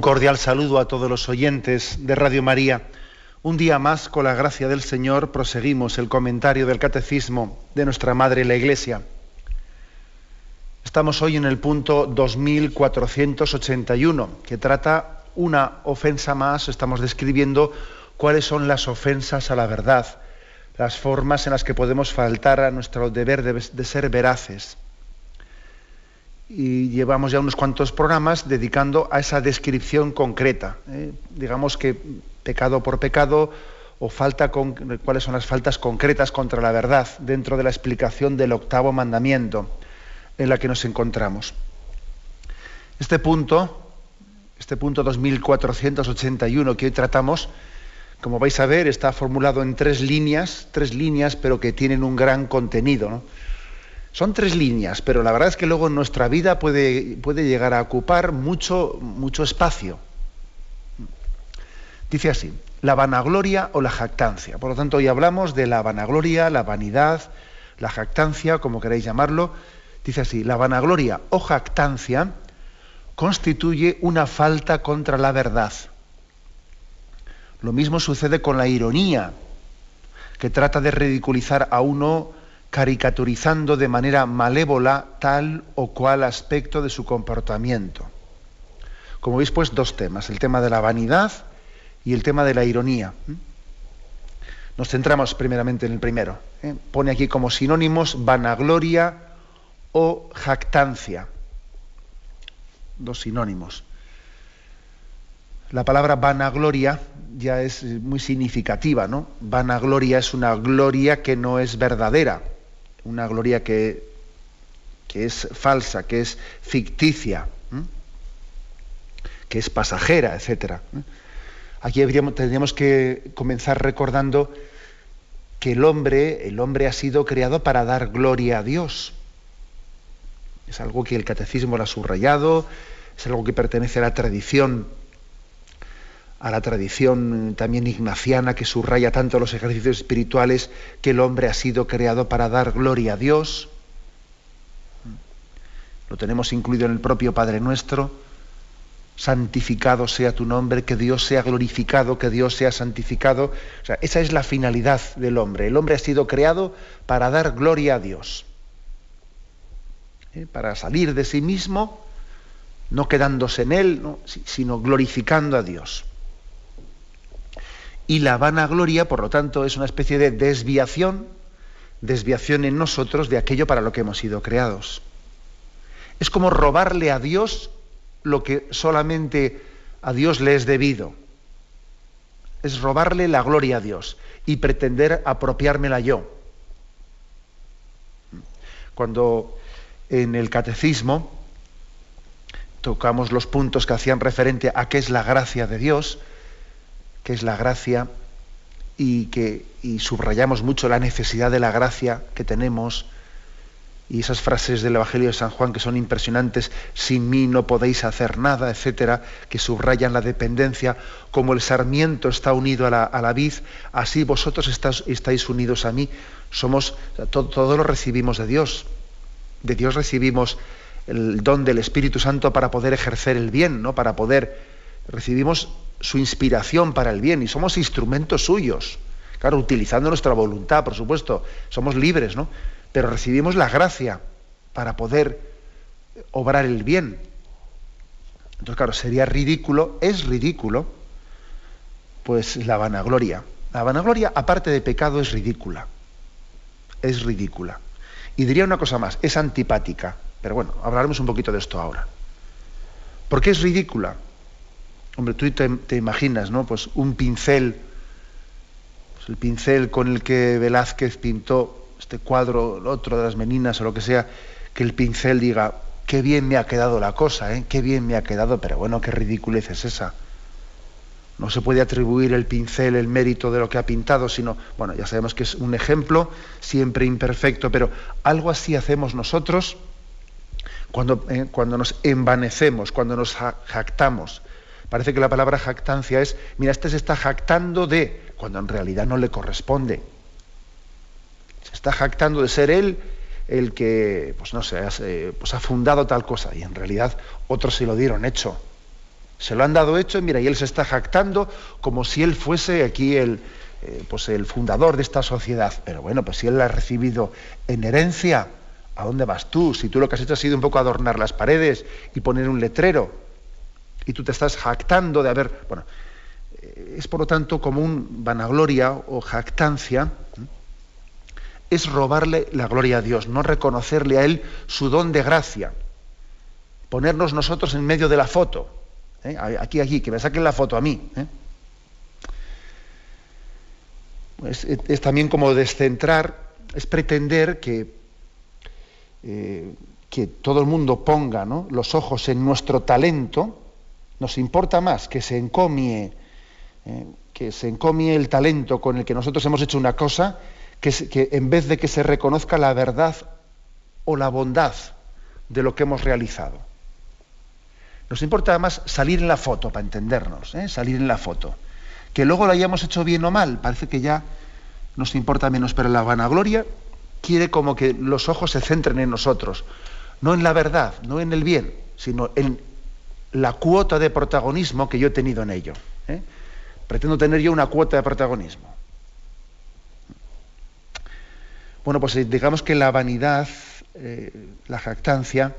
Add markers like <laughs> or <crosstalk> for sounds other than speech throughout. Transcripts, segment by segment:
Un cordial saludo a todos los oyentes de Radio María. Un día más, con la gracia del Señor, proseguimos el comentario del Catecismo de nuestra Madre la Iglesia. Estamos hoy en el punto 2481, que trata una ofensa más, estamos describiendo cuáles son las ofensas a la verdad, las formas en las que podemos faltar a nuestro deber de, de ser veraces y llevamos ya unos cuantos programas dedicando a esa descripción concreta. ¿eh? Digamos que pecado por pecado o falta con, cuáles son las faltas concretas contra la verdad dentro de la explicación del octavo mandamiento en la que nos encontramos. Este punto, este punto 2481 que hoy tratamos, como vais a ver, está formulado en tres líneas, tres líneas, pero que tienen un gran contenido. Son tres líneas, pero la verdad es que luego nuestra vida puede, puede llegar a ocupar mucho, mucho espacio. Dice así, la vanagloria o la jactancia. Por lo tanto, hoy hablamos de la vanagloria, la vanidad, la jactancia, como queráis llamarlo. Dice así, la vanagloria o jactancia constituye una falta contra la verdad. Lo mismo sucede con la ironía, que trata de ridiculizar a uno caricaturizando de manera malévola tal o cual aspecto de su comportamiento. Como veis, pues dos temas, el tema de la vanidad y el tema de la ironía. Nos centramos primeramente en el primero. ¿eh? Pone aquí como sinónimos vanagloria o jactancia. Dos sinónimos. La palabra vanagloria ya es muy significativa, ¿no? Vanagloria es una gloria que no es verdadera una gloria que, que es falsa, que es ficticia, que es pasajera, etc. Aquí tendríamos que comenzar recordando que el hombre, el hombre ha sido creado para dar gloria a Dios. Es algo que el catecismo lo ha subrayado, es algo que pertenece a la tradición a la tradición también ignaciana que subraya tanto los ejercicios espirituales que el hombre ha sido creado para dar gloria a Dios. Lo tenemos incluido en el propio Padre Nuestro. Santificado sea tu nombre, que Dios sea glorificado, que Dios sea santificado. O sea, esa es la finalidad del hombre. El hombre ha sido creado para dar gloria a Dios. ¿Eh? Para salir de sí mismo, no quedándose en él, sino glorificando a Dios. Y la vanagloria, por lo tanto, es una especie de desviación, desviación en nosotros de aquello para lo que hemos sido creados. Es como robarle a Dios lo que solamente a Dios le es debido. Es robarle la gloria a Dios y pretender apropiármela yo. Cuando en el catecismo tocamos los puntos que hacían referente a qué es la gracia de Dios, que es la gracia, y que subrayamos mucho la necesidad de la gracia que tenemos, y esas frases del Evangelio de San Juan que son impresionantes, sin mí no podéis hacer nada, etcétera, que subrayan la dependencia, como el sarmiento está unido a la, vid, así vosotros estáis unidos a mí. Somos, todo, todo lo recibimos de Dios. De Dios recibimos el don del Espíritu Santo para poder ejercer el bien, ¿no? Para poder recibimos su inspiración para el bien y somos instrumentos suyos. Claro, utilizando nuestra voluntad, por supuesto, somos libres, ¿no? Pero recibimos la gracia para poder obrar el bien. Entonces, claro, sería ridículo, es ridículo, pues la vanagloria. La vanagloria, aparte de pecado, es ridícula. Es ridícula. Y diría una cosa más, es antipática. Pero bueno, hablaremos un poquito de esto ahora. ¿Por qué es ridícula? Hombre, tú te, imaginas, ¿no? Pues un pincel, pues el pincel con el que Velázquez pintó este cuadro, el otro de las meninas o lo que sea, que el pincel diga, qué bien me ha quedado la cosa, ¿eh? qué bien me ha quedado, pero bueno, qué ridiculez es esa. No se puede atribuir el pincel, el mérito de lo que ha pintado, sino, bueno, ya sabemos que es un ejemplo, siempre imperfecto, pero algo así hacemos nosotros cuando, eh, cuando nos envanecemos, cuando nos jactamos. Parece que la palabra jactancia es, mira, este se está jactando de, cuando en realidad no le corresponde. Se está jactando de ser él el que, pues no sé, eh, pues ha fundado tal cosa, y en realidad otros se lo dieron hecho. Se lo han dado hecho y mira, y él se está jactando como si él fuese aquí el, eh, pues el fundador de esta sociedad. Pero bueno, pues si él la ha recibido en herencia, ¿a dónde vas tú? Si tú lo que has hecho ha sido un poco adornar las paredes y poner un letrero, y tú te estás jactando de haber. Bueno, eh, es por lo tanto como un vanagloria o jactancia, es robarle la gloria a Dios, no reconocerle a Él su don de gracia, ponernos nosotros en medio de la foto ¿eh? Aquí, aquí, que me saquen la foto a mí. ¿eh? Es, también como descentrar, es pretender que, eh, que todo el mundo ponga los ojos en nuestro talento. Nos importa más que se encomie, que se encomie el talento con el que nosotros hemos hecho una cosa, que, que en vez de que se reconozca la verdad o la bondad de lo que hemos realizado. Nos importa más salir en la foto, para entendernos, ¿eh? salir en la foto. Que luego lo hayamos hecho bien o mal, parece que ya nos importa menos, pero la vanagloria quiere como que los ojos se centren en nosotros, no en la verdad, no en el bien, sino en la cuota de protagonismo que yo he tenido en ello. ¿eh? Pretendo tener yo una cuota de protagonismo. Bueno, pues eh, digamos que la vanidad, la jactancia,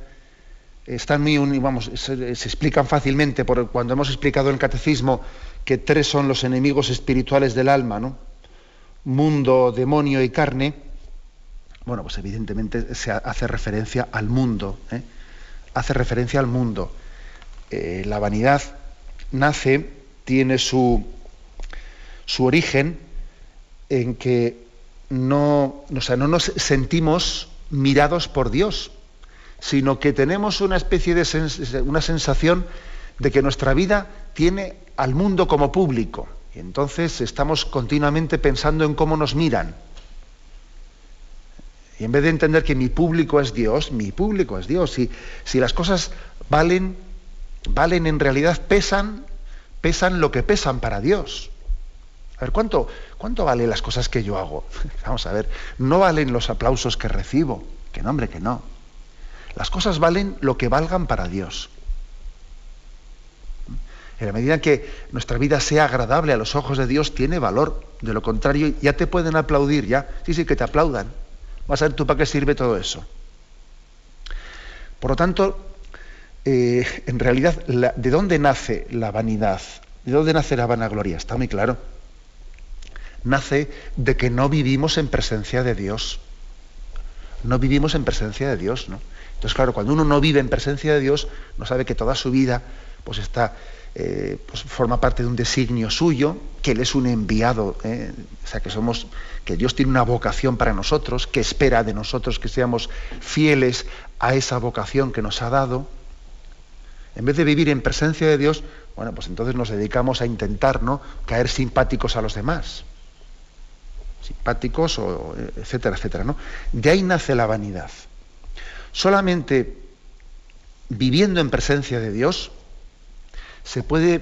están muy vamos, se, explican fácilmente por cuando hemos explicado en el catecismo que tres son los enemigos espirituales del alma, ¿no? Mundo, demonio y carne. Bueno, pues evidentemente se hace referencia al mundo, ¿eh? hace referencia al mundo. Eh, la vanidad nace, tiene su, su origen en que no, sea, no nos sentimos mirados por Dios sino que tenemos una especie de una sensación de que nuestra vida tiene al mundo como público. Y entonces estamos continuamente pensando en cómo nos miran. Y en vez de entender que mi público es Dios, mi público es Dios. Si las cosas valen, valen en realidad, pesan, pesan lo que pesan para Dios. A ver, ¿cuánto, ¿cuánto valen las cosas que yo hago? <laughs> Vamos a ver, no valen los aplausos que recibo. Que no, hombre, que no. Las cosas valen lo que valgan para Dios. En la medida en que nuestra vida sea agradable a los ojos de Dios, tiene valor. De lo contrario, ya te pueden aplaudir, ya. Sí, sí, que te aplaudan. Vas a ver tú para qué sirve todo eso. Por lo tanto, eh, en realidad, ¿de dónde nace la vanidad? ¿De dónde nace la vanagloria? Está muy claro. Nace de que no vivimos en presencia de Dios. No vivimos en presencia de Dios, ¿no? Entonces, claro, cuando uno no vive en presencia de Dios, no sabe que toda su vida pues está, eh, pues forma parte de un designio suyo, que Él es un enviado, ¿eh? o sea, que somos, que Dios tiene una vocación para nosotros, que espera de nosotros que seamos fieles a esa vocación que nos ha dado. En vez de vivir en presencia de Dios, bueno, pues entonces nos dedicamos a intentar ¿no? caer simpáticos a los demás. Simpáticos, o, etcétera, etcétera. ¿no? De ahí nace la vanidad. Solamente viviendo en presencia de Dios se puede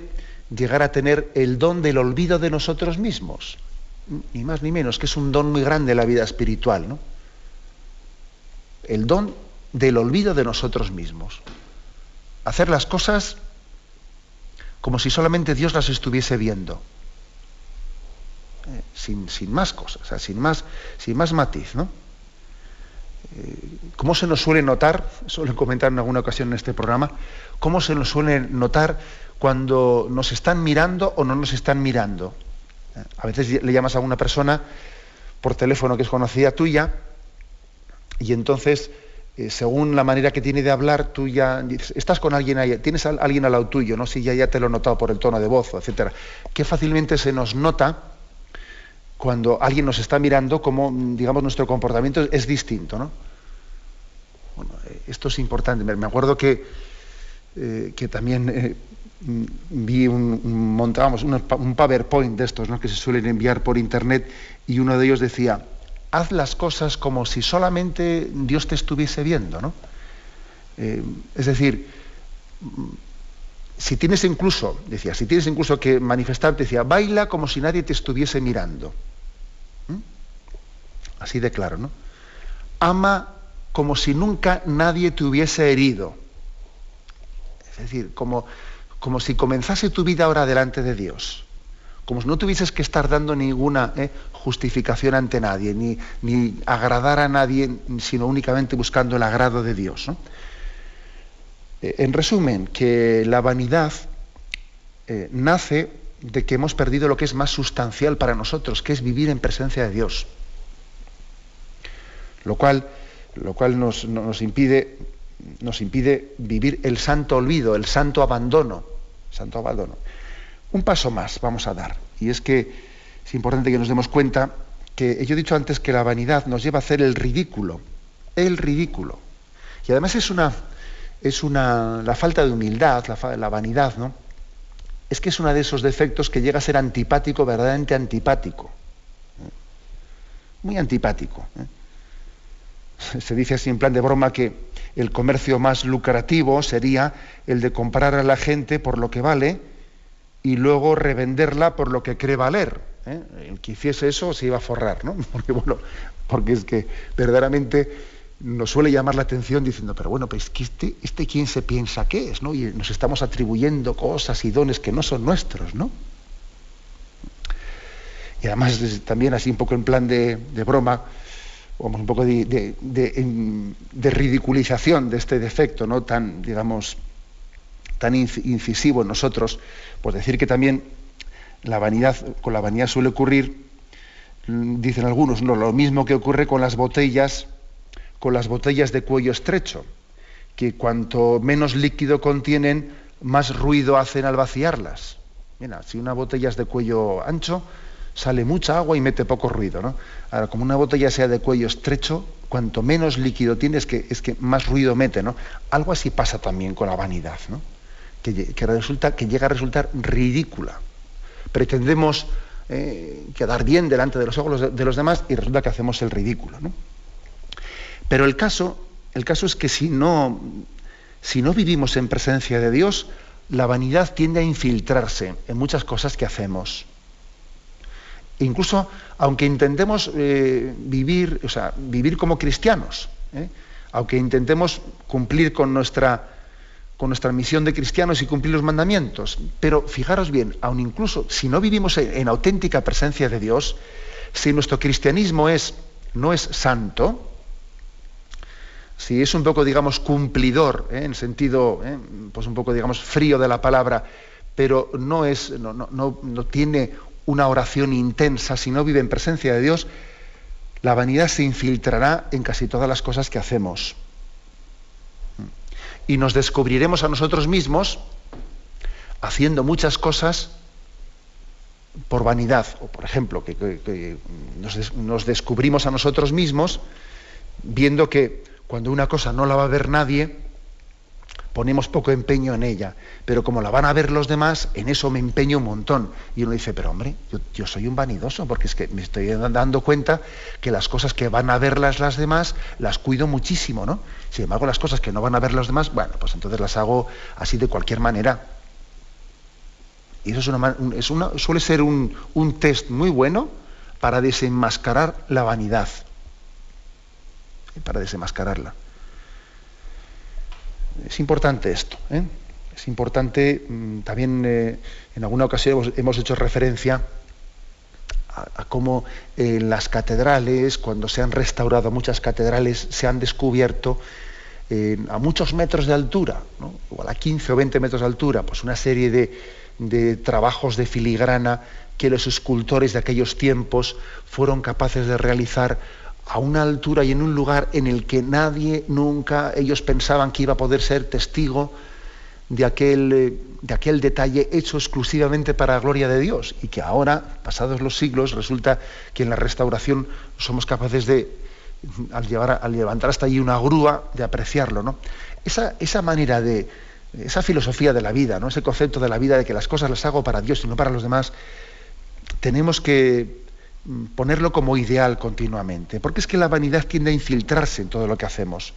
llegar a tener el don del olvido de nosotros mismos, ni más ni menos, que es un don muy grande la vida espiritual, ¿no? El don del olvido de nosotros mismos. Hacer las cosas como si solamente Dios las estuviese viendo. Eh, sin, sin, más cosas, sin, más, sin más matiz, ¿no? ¿Cómo se nos suele notar, <laughs> suelen comentar en alguna ocasión en este programa, cómo se nos suele notar cuando nos están mirando o no nos están mirando? A veces le llamas a una persona por teléfono que es conocida tuya y entonces, eh, según la manera que tiene de hablar, tú ya estás con alguien ahí, tienes a alguien al lado tuyo, no si ya, te lo he notado por el tono de voz, etcétera. Qué fácilmente se nos nota cuando alguien nos está mirando, como digamos nuestro comportamiento es distinto. ¿no? esto es importante. Me acuerdo que, eh, que también eh, vi un, montábamos un, PowerPoint de estos ¿no? que se suelen enviar por internet y uno de ellos decía, haz las cosas como si solamente Dios te estuviese viendo. ¿no? Eh, es decir, si tienes incluso, decía, si tienes incluso que manifestarte, decía, baila como si nadie te estuviese mirando. ¿Mm? Así de claro, ¿no? Ama como si nunca nadie te hubiese herido. Es decir, como, como si comenzase tu vida ahora delante de Dios. Como si no tuvieses que estar dando ninguna eh, justificación ante nadie, ni, ni, agradar a nadie, sino únicamente buscando el agrado de Dios. Eh, en resumen, que la vanidad eh, nace de que hemos perdido lo que es más sustancial para nosotros, que es vivir en presencia de Dios. Lo cual, lo cual nos, impide, nos impide vivir el santo olvido, el santo abandono. Santo abandono. Un paso más vamos a dar, y es que es importante que nos demos cuenta que yo he dicho antes que la vanidad nos lleva a hacer el ridículo, el ridículo. Y además es una, es una, la falta de humildad, la, vanidad, ¿no? Es que es uno de esos defectos que llega a ser antipático, verdaderamente antipático. ¿eh? Muy antipático. ¿eh? <laughs> Se dice así en plan de broma que el comercio más lucrativo sería el de comprar a la gente por lo que vale y luego revenderla por lo que cree valer. ¿eh? El que hiciese eso se iba a forrar, ¿no? <laughs> Porque, bueno, porque es que verdaderamente nos suele llamar la atención diciendo, pero bueno, pues este, este quién se piensa que es, ¿no? Y nos estamos atribuyendo cosas y dones que no son nuestros, ¿no? Y además también así un poco en plan de, broma, un poco de, ridiculización de este defecto, ¿no? Tan, digamos, tan incisivo en nosotros, pues decir que también la vanidad, con la vanidad suele ocurrir, mm, dicen algunos, no, lo mismo que ocurre con las botellas con las botellas de cuello estrecho, que cuanto menos líquido contienen, más ruido hacen al vaciarlas. Mira, si una botella es de cuello ancho, sale mucha agua y mete poco ruido. ¿no? Ahora, como una botella sea de cuello estrecho, cuanto menos líquido tiene, es que, es que más ruido mete. ¿no? Algo así pasa también con la vanidad, ¿no? Que, resulta, que llega a resultar ridícula. Pretendemos eh, quedar bien delante de los ojos de, los demás y resulta que hacemos el ridículo. ¿no? Pero el caso, el caso es que si no, si no vivimos en presencia de Dios, la vanidad tiende a infiltrarse en muchas cosas que hacemos. incluso aunque intentemos eh, vivir, o sea, vivir como cristianos, ¿eh? aunque intentemos cumplir con nuestra, con nuestra misión de cristianos y cumplir los mandamientos, pero fijaros bien, aun incluso si no vivimos en, auténtica presencia de Dios, si nuestro cristianismo es, no es santo, si es un poco, digamos, cumplidor, ¿eh? en sentido, ¿eh? pues un poco, digamos, frío de la palabra, pero no, es, no, no, tiene una oración intensa, si no vive en presencia de Dios, la vanidad se infiltrará en casi todas las cosas que hacemos. Y nos descubriremos a nosotros mismos haciendo muchas cosas por vanidad. O, por ejemplo, que, nos descubrimos a nosotros mismos viendo que cuando una cosa no la va a ver nadie, ponemos poco empeño en ella, pero como la van a ver los demás, en eso me empeño un montón. Y uno dice, pero hombre, yo, soy un vanidoso, porque es que me estoy dando cuenta que las cosas que van a verlas las demás, las cuido muchísimo, ¿no? Sin embargo, las cosas que no van a ver los demás, bueno, pues entonces las hago así de cualquier manera. Y eso es una, suele ser un, un test muy bueno para desenmascarar la vanidad para desenmascararla. Es importante esto. ¿eh? Es importante, mm, también eh, en alguna ocasión hemos, hecho referencia a, cómo en las catedrales, cuando se han restaurado muchas catedrales, se han descubierto a muchos metros de altura, ¿no? igual a 15 o 20 metros de altura, pues una serie de, de trabajos de filigrana que los escultores de aquellos tiempos fueron capaces de realizar a una altura y en un lugar en el que nadie nunca, ellos pensaban que iba a poder ser testigo de aquel, eh, de aquel detalle hecho exclusivamente para la gloria de Dios y que ahora, pasados los siglos, resulta que en la restauración somos capaces de, al, llevar, al levantar hasta allí una grúa, de apreciarlo. ¿no? Esa, esa manera de, esa filosofía de la vida, ¿no? ese concepto de la vida de que las cosas las hago para Dios y no para los demás, tenemos que ponerlo como ideal continuamente, porque es que la vanidad tiende a infiltrarse en todo lo que hacemos.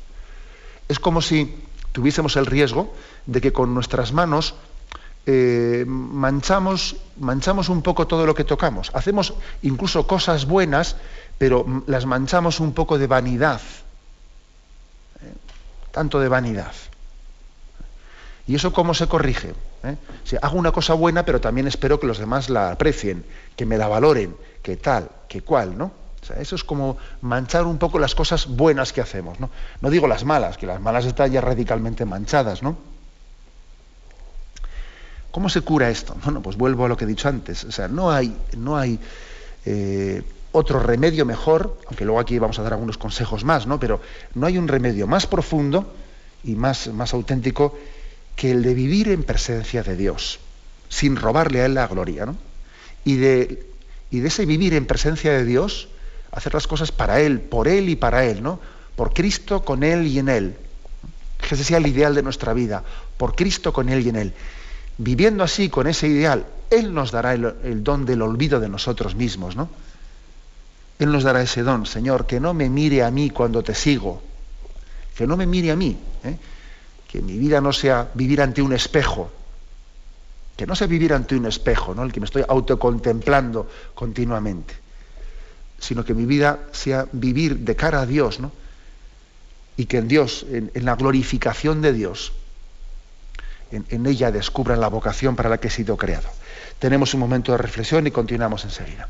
Es como si tuviésemos el riesgo de que con nuestras manos eh, manchamos, manchamos un poco todo lo que tocamos. Hacemos incluso cosas buenas, pero las manchamos un poco de vanidad. ¿eh? Tanto de vanidad. ¿Y eso cómo se corrige? ¿Eh? Si hago una cosa buena, pero también espero que los demás la aprecien, que me la valoren, que tal, que cual, ¿no? eso es como manchar un poco las cosas buenas que hacemos, ¿no? No digo las malas, que las malas están ya radicalmente manchadas, ¿no? ¿Cómo se cura esto? Bueno, pues vuelvo a lo que he dicho antes. O sea, no hay, no hay eh, otro remedio mejor, aunque luego aquí vamos a dar algunos consejos más, ¿no? Pero no hay un remedio más profundo y más, más auténtico que el de vivir en presencia de Dios, sin robarle a Él la gloria, ¿no? Y de, y de ese vivir en presencia de Dios, hacer las cosas para Él, por Él y para Él, ¿no? Por Cristo, con Él y en Él. Que ese sea el ideal de nuestra vida, por Cristo, con Él y en Él. Viviendo así, con ese ideal, Él nos dará el, don del olvido de nosotros mismos, ¿no? Él nos dará ese don, Señor, que no me mire a mí cuando te sigo, que no me mire a mí, ¿eh? que mi vida no sea vivir ante un espejo, que no sea vivir ante un espejo, ¿no? el que me estoy autocontemplando continuamente, sino que mi vida sea vivir de cara a Dios, ¿no? y que en Dios, en, la glorificación de Dios, en, en ella descubran la vocación para la que he sido creado. Tenemos un momento de reflexión y continuamos enseguida.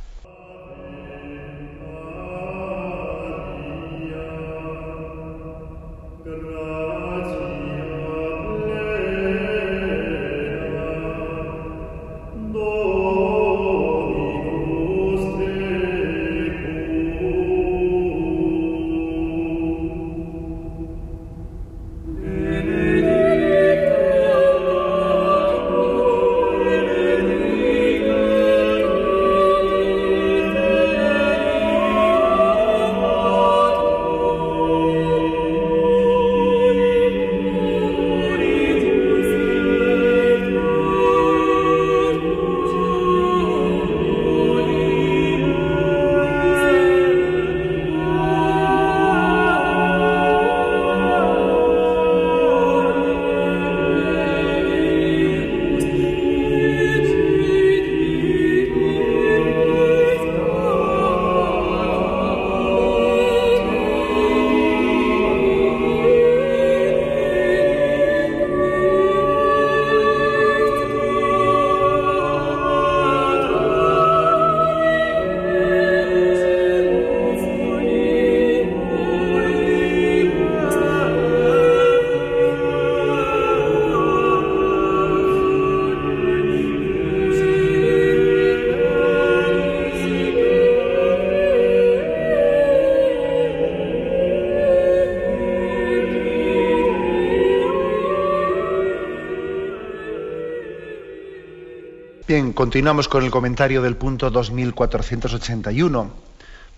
Continuamos con el comentario del punto 2481,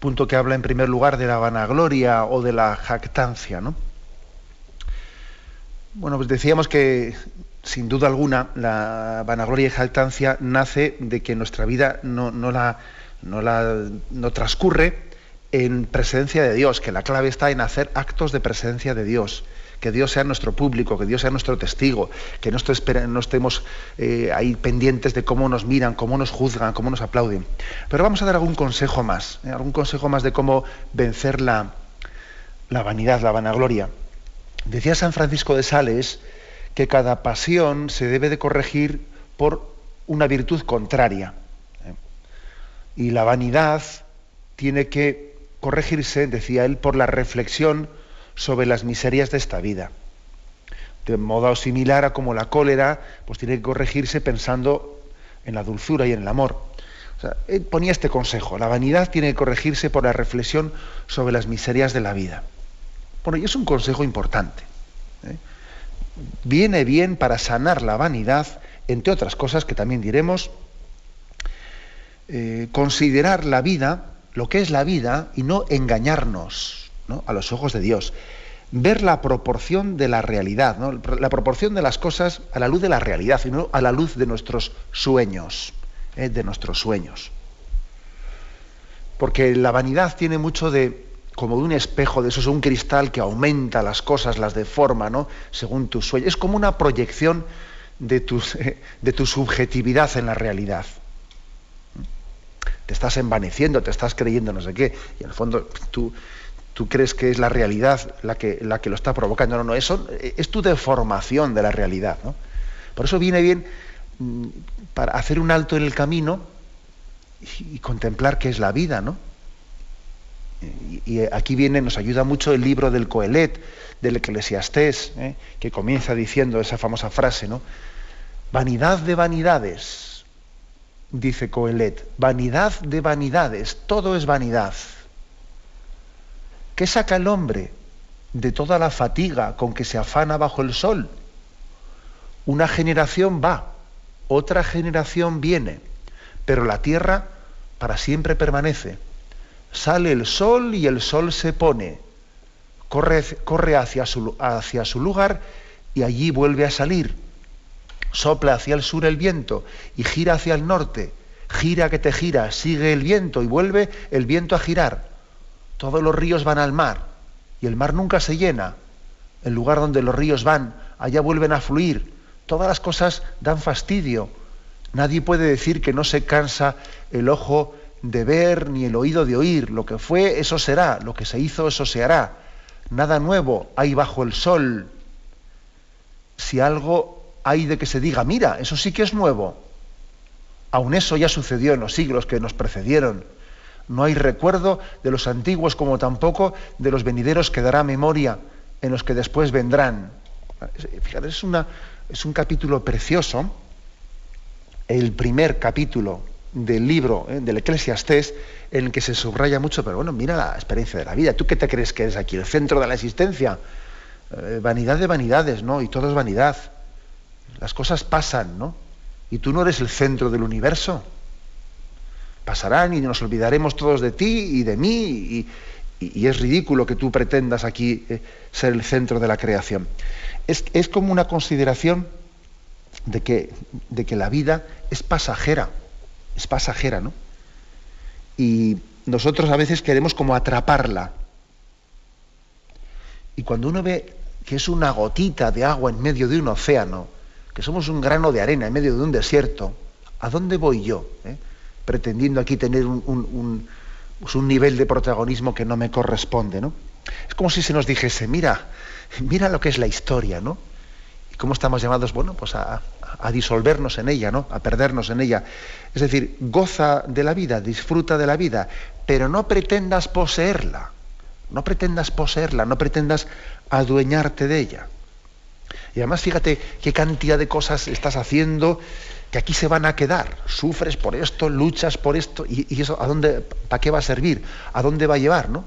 punto que habla en primer lugar de la vanagloria o de la jactancia. ¿no? Bueno, pues decíamos que sin duda alguna la vanagloria y jactancia nace de que nuestra vida no, la, no, la, no transcurre en presencia de Dios, que la clave está en hacer actos de presencia de Dios que Dios sea nuestro público, que Dios sea nuestro testigo, que no, estemos eh, ahí pendientes de cómo nos miran, cómo nos juzgan, cómo nos aplauden. Pero vamos a dar algún consejo más, ¿eh? algún consejo más de cómo vencer la, la vanidad, la vanagloria. Decía San Francisco de Sales que cada pasión se debe de corregir por una virtud contraria. ¿eh? Y la vanidad tiene que corregirse, decía él, por la reflexión sobre las miserias de esta vida. De modo similar a como la cólera pues tiene que corregirse pensando en la dulzura y en el amor. él ponía este consejo, la vanidad tiene que corregirse por la reflexión sobre las miserias de la vida. Bueno, y es un consejo importante. ¿eh? Viene bien para sanar la vanidad, entre otras cosas que también diremos, eh, considerar la vida, lo que es la vida, y no engañarnos a los ojos de Dios. Ver la proporción de la realidad, la proporción de las cosas a la luz de la realidad y no a la luz de nuestros sueños, ¿eh? de nuestros sueños. Porque la vanidad tiene mucho de, como de un espejo, de eso es un cristal que aumenta las cosas, las deforma, ¿no? Según tus sueños. Es como una proyección de, <laughs> de tu subjetividad en la realidad. Te estás envaneciendo, te estás creyendo no sé qué, y en el fondo tú, tú crees que es la realidad la que, la que lo está provocando. No, no, eso es tu deformación de la realidad. ¿no? Por eso viene bien mm, para hacer un alto en el camino y, contemplar qué es la vida, ¿no? Y, aquí viene, nos ayuda mucho el libro del Coelet, del Eclesiastés, ¿eh? que comienza diciendo esa famosa frase, ¿no? Vanidad de vanidades, dice Coelet, vanidad de vanidades, todo es vanidad. ¿Qué saca el hombre de toda la fatiga con que se afana bajo el sol? Una generación va, otra generación viene, pero la tierra para siempre permanece. Sale el sol y el sol se pone, corre, corre hacia, su, hacia su lugar y allí vuelve a salir sopla hacia el sur el viento y gira hacia el norte, gira que te gira, sigue el viento y vuelve el viento a girar. Todos los ríos van al mar y el mar nunca se llena. El lugar donde los ríos van, allá vuelven a fluir. Todas las cosas dan fastidio. Nadie puede decir que no se cansa el ojo de ver ni el oído de oír. Lo que fue, eso será. Lo que se hizo, eso se hará. Nada nuevo hay bajo el sol. Si algo hay de que se diga, mira, eso sí que es nuevo. Aun eso ya sucedió en los siglos que nos precedieron. No hay recuerdo de los antiguos como tampoco de los venideros que dará memoria en los que después vendrán. Fíjate, es, una, es un capítulo precioso, el primer capítulo del libro eh, del Eclesiastés, en el que se subraya mucho, pero bueno, mira la experiencia de la vida. ¿Tú qué te crees que eres aquí? ¿El centro de la existencia? Eh, vanidad de vanidades, ¿no? Y todo es vanidad. Las cosas pasan, ¿no? Y tú no eres el centro del universo. Pasarán y nos olvidaremos todos de ti y de mí y, es ridículo que tú pretendas aquí eh, ser el centro de la creación. Es, como una consideración de que, de que la vida es pasajera, es pasajera, ¿no? Y nosotros a veces queremos como atraparla. Y cuando uno ve que es una gotita de agua en medio de un océano, que somos un grano de arena en medio de un desierto, ¿a dónde voy yo? Eh? Pretendiendo aquí tener un, pues un, nivel de protagonismo que no me corresponde, ¿no? Es como si se nos dijese, mira, mira lo que es la historia, ¿no? Y cómo estamos llamados, bueno, pues a, a disolvernos en ella, ¿no? A perdernos en ella. Es decir, goza de la vida, disfruta de la vida, pero no pretendas poseerla. No pretendas poseerla, no pretendas adueñarte de ella. Y además fíjate qué cantidad de cosas estás haciendo que aquí se van a quedar. Sufres por esto, luchas por esto, y, eso ¿a dónde, para qué va a servir? ¿A dónde va a llevar? ¿no?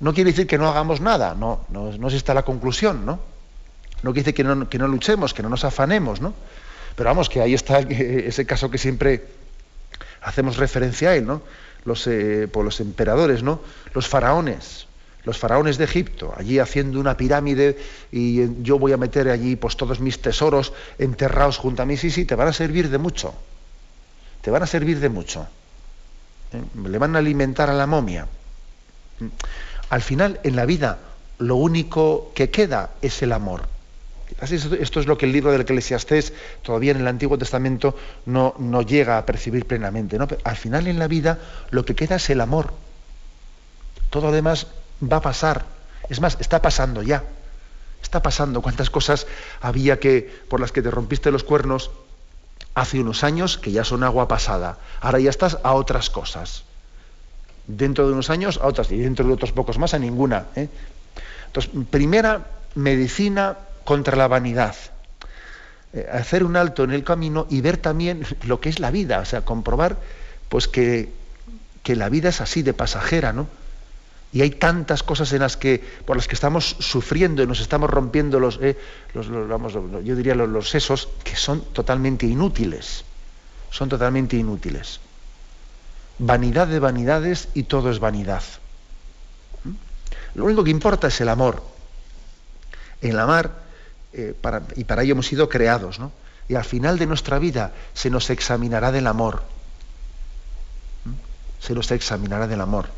no quiere decir que no hagamos nada, no, no, no es esta la conclusión, ¿no? No quiere decir que no, que no luchemos, que no nos afanemos, ¿no? Pero vamos, que ahí está <laughs> ese caso que siempre hacemos referencia a él, ¿no? Los, eh, por los emperadores, ¿no? Los faraones los faraones de Egipto, allí haciendo una pirámide y yo voy a meter allí pues todos mis tesoros enterrados junto a mí, sí, sí, te van a servir de mucho, te van a servir de mucho, ¿eh? le van a alimentar a la momia. Al final, en la vida, lo único que queda es el amor. Esto es lo que el libro del Eclesiastés todavía en el Antiguo Testamento no, no llega a percibir plenamente. ¿no? al final en la vida lo que queda es el amor. Todo lo demás va a pasar. Es más, está pasando ya. Está pasando. ¿Cuántas cosas había que por las que te rompiste los cuernos hace unos años que ya son agua pasada? Ahora ya estás a otras cosas. Dentro de unos años a otras y dentro de otros pocos más a ninguna. ¿eh? Entonces, primera medicina contra la vanidad. Eh, hacer un alto en el camino y ver también lo que es la vida, o sea, comprobar pues que, que la vida es así de pasajera, ¿no? Y hay tantas cosas en las que, por las que estamos sufriendo y nos estamos rompiendo los, eh, vamos, yo diría los, sesos, que son totalmente inútiles. Son totalmente inútiles. Vanidad de vanidades y todo es vanidad. ¿Mm? Lo único que importa es el amor. El amar, eh, y para ello hemos sido creados, ¿no? Y al final de nuestra vida se nos examinará del amor. ¿Mm? Se nos examinará del amor.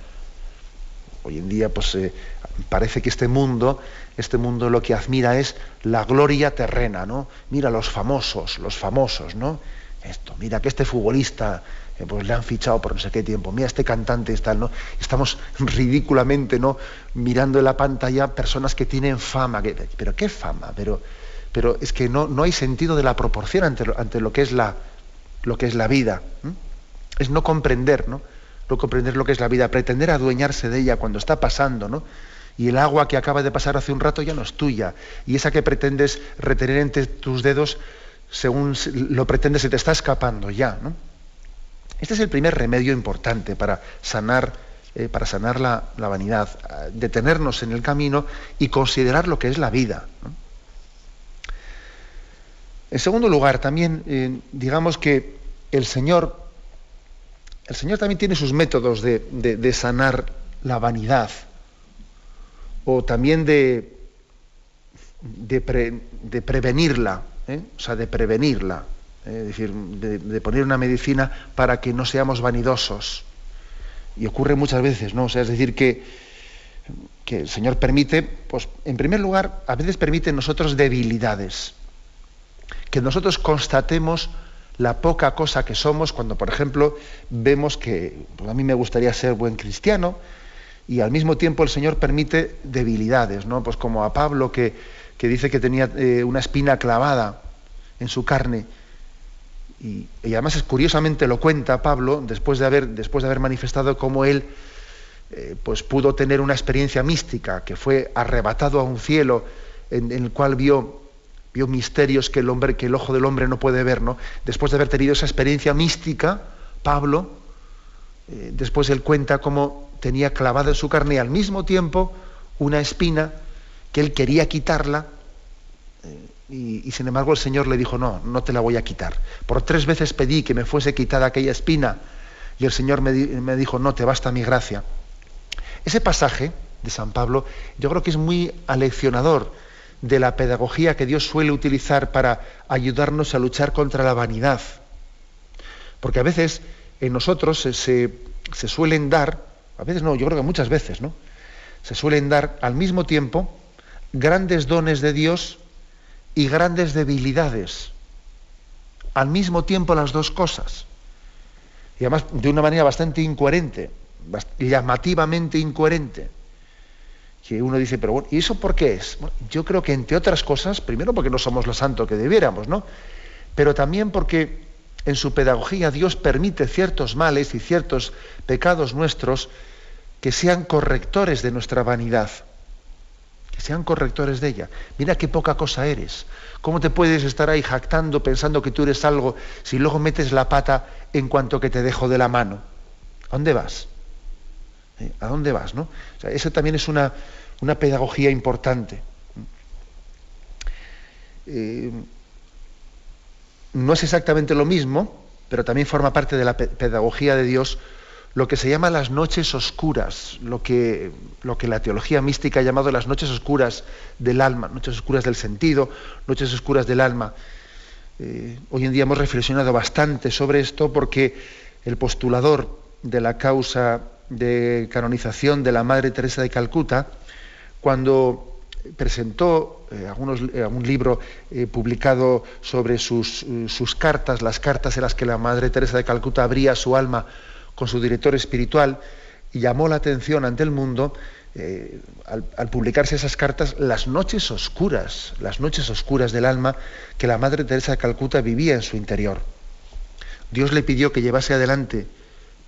Hoy en día, pues eh, parece que este mundo, este mundo lo que admira es la gloria terrena, ¿no? Mira los famosos, los famosos, ¿no? Esto, mira que este futbolista eh, pues le han fichado por no sé qué tiempo, mira este cantante está, ¿no? Estamos <laughs> ridículamente, ¿no? Mirando en la pantalla personas que tienen fama, pero qué fama, pero, pero es que no, no hay sentido de la proporción ante, lo que es la, lo que es la vida. Es no comprender, ¿no? No comprender lo que es la vida, pretender adueñarse de ella cuando está pasando, ¿no? Y el agua que acaba de pasar hace un rato ya no es tuya. Y esa que pretendes retener entre tus dedos, según lo pretendes, se te está escapando ya, ¿no? Este es el primer remedio importante para sanar, eh, para sanar la, vanidad, detenernos en el camino y considerar lo que es la vida. En segundo lugar, también eh, digamos que el Señor, el Señor también tiene sus métodos de, sanar la vanidad o también de, de, prevenirla, ¿eh? o sea, de prevenirla. Eh, es decir, de, poner una medicina para que no seamos vanidosos. Y ocurre muchas veces, ¿no? O sea, es decir, que, el Señor permite, pues, en primer lugar, a veces permite nosotros debilidades. Que nosotros constatemos la poca cosa que somos cuando, por ejemplo, vemos que pues, a mí me gustaría ser buen cristiano y al mismo tiempo el Señor permite debilidades, ¿no? Pues como a Pablo que, que dice que tenía eh, una espina clavada en su carne y, además es, curiosamente lo cuenta Pablo después de haber, después de haber manifestado cómo él eh, pues pudo tener una experiencia mística, que fue arrebatado a un cielo en, el cual vio, vio misterios que el, ojo del hombre no puede ver. ¿no? Después de haber tenido esa experiencia mística, Pablo, eh, después él cuenta cómo tenía clavada en su carne y al mismo tiempo una espina que él quería quitarla. Eh, y, sin embargo el Señor le dijo, no, no te la voy a quitar. Por tres veces pedí que me fuese quitada aquella espina y el Señor me dijo, no, te basta mi gracia. Ese pasaje de San Pablo yo creo que es muy aleccionador de la pedagogía que Dios suele utilizar para ayudarnos a luchar contra la vanidad. Porque a veces en nosotros se, se, suelen dar, a veces no, yo creo que muchas veces, ¿no? Se suelen dar al mismo tiempo grandes dones de Dios y grandes debilidades. Al mismo tiempo las dos cosas. Y además de una manera bastante incoherente, llamativamente incoherente. Que uno dice, pero bueno, ¿y eso por qué es? yo creo que entre otras cosas, primero porque no somos lo santo que debiéramos, ¿no? Pero también porque en su pedagogía Dios permite ciertos males y ciertos pecados nuestros que sean correctores de nuestra vanidad sean correctores de ella. Mira qué poca cosa eres. ¿Cómo te puedes estar ahí jactando pensando que tú eres algo si luego metes la pata en cuanto que te dejo de la mano? ¿A dónde vas? ¿Eh? ¿A dónde vas? ¿no? eso también es una, una pedagogía importante. Eh, no es exactamente lo mismo, pero también forma parte de la pedagogía de Dios lo que se llama las noches oscuras, lo que, lo que la teología mística ha llamado las noches oscuras del alma, noches oscuras del sentido, noches oscuras del alma. Eh, hoy en día hemos reflexionado bastante sobre esto porque el postulador de la causa de canonización de la Madre Teresa de Calcuta, cuando presentó eh, algunos, eh, un libro publicado sobre sus, sus cartas, las cartas en las que la Madre Teresa de Calcuta abría su alma con su director espiritual y llamó la atención ante el mundo, eh, al, publicarse esas cartas, las noches oscuras, las noches oscuras del alma que la Madre Teresa de Calcuta vivía en su interior. Dios le pidió que llevase adelante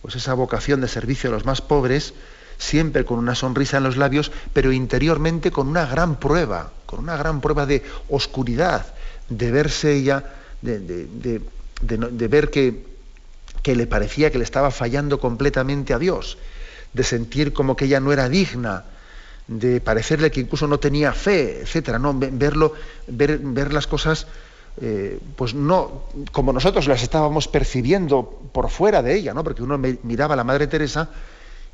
pues, esa vocación de servicio a los más pobres, siempre con una sonrisa en los labios, pero interiormente con una gran prueba, con una gran prueba de oscuridad, de verse ella, de ver que que le parecía que le estaba fallando completamente a Dios, de sentir como que ella no era digna, de parecerle que incluso no tenía fe, etcétera, ¿no? Verlo, ver, ver las cosas eh, pues no como nosotros las estábamos percibiendo por fuera de ella, ¿no? Porque uno miraba a la Madre Teresa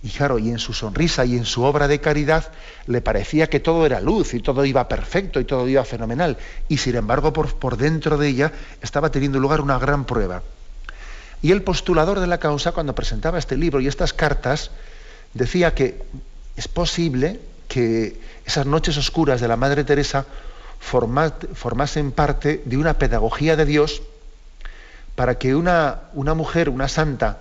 Y claro, y en su sonrisa y en su obra de caridad le parecía que todo era luz y todo iba perfecto y todo iba fenomenal. Y sin embargo, por, por dentro de ella estaba teniendo lugar una gran prueba. Y el postulador de la causa, cuando presentaba este libro y estas cartas, decía que es posible que esas noches oscuras de la Madre Teresa formasen parte de una pedagogía de Dios para que una, una mujer, una santa,